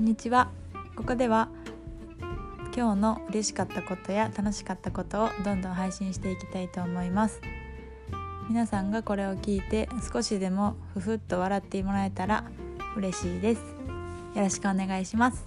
んにちは。ここでは今日の嬉しかったことや楽しかったことをどんどん配信していきたいと思います。皆さんがこれを聞いて少しでもふふっと笑ってもらえたら嬉しいです。よろしくお願いします。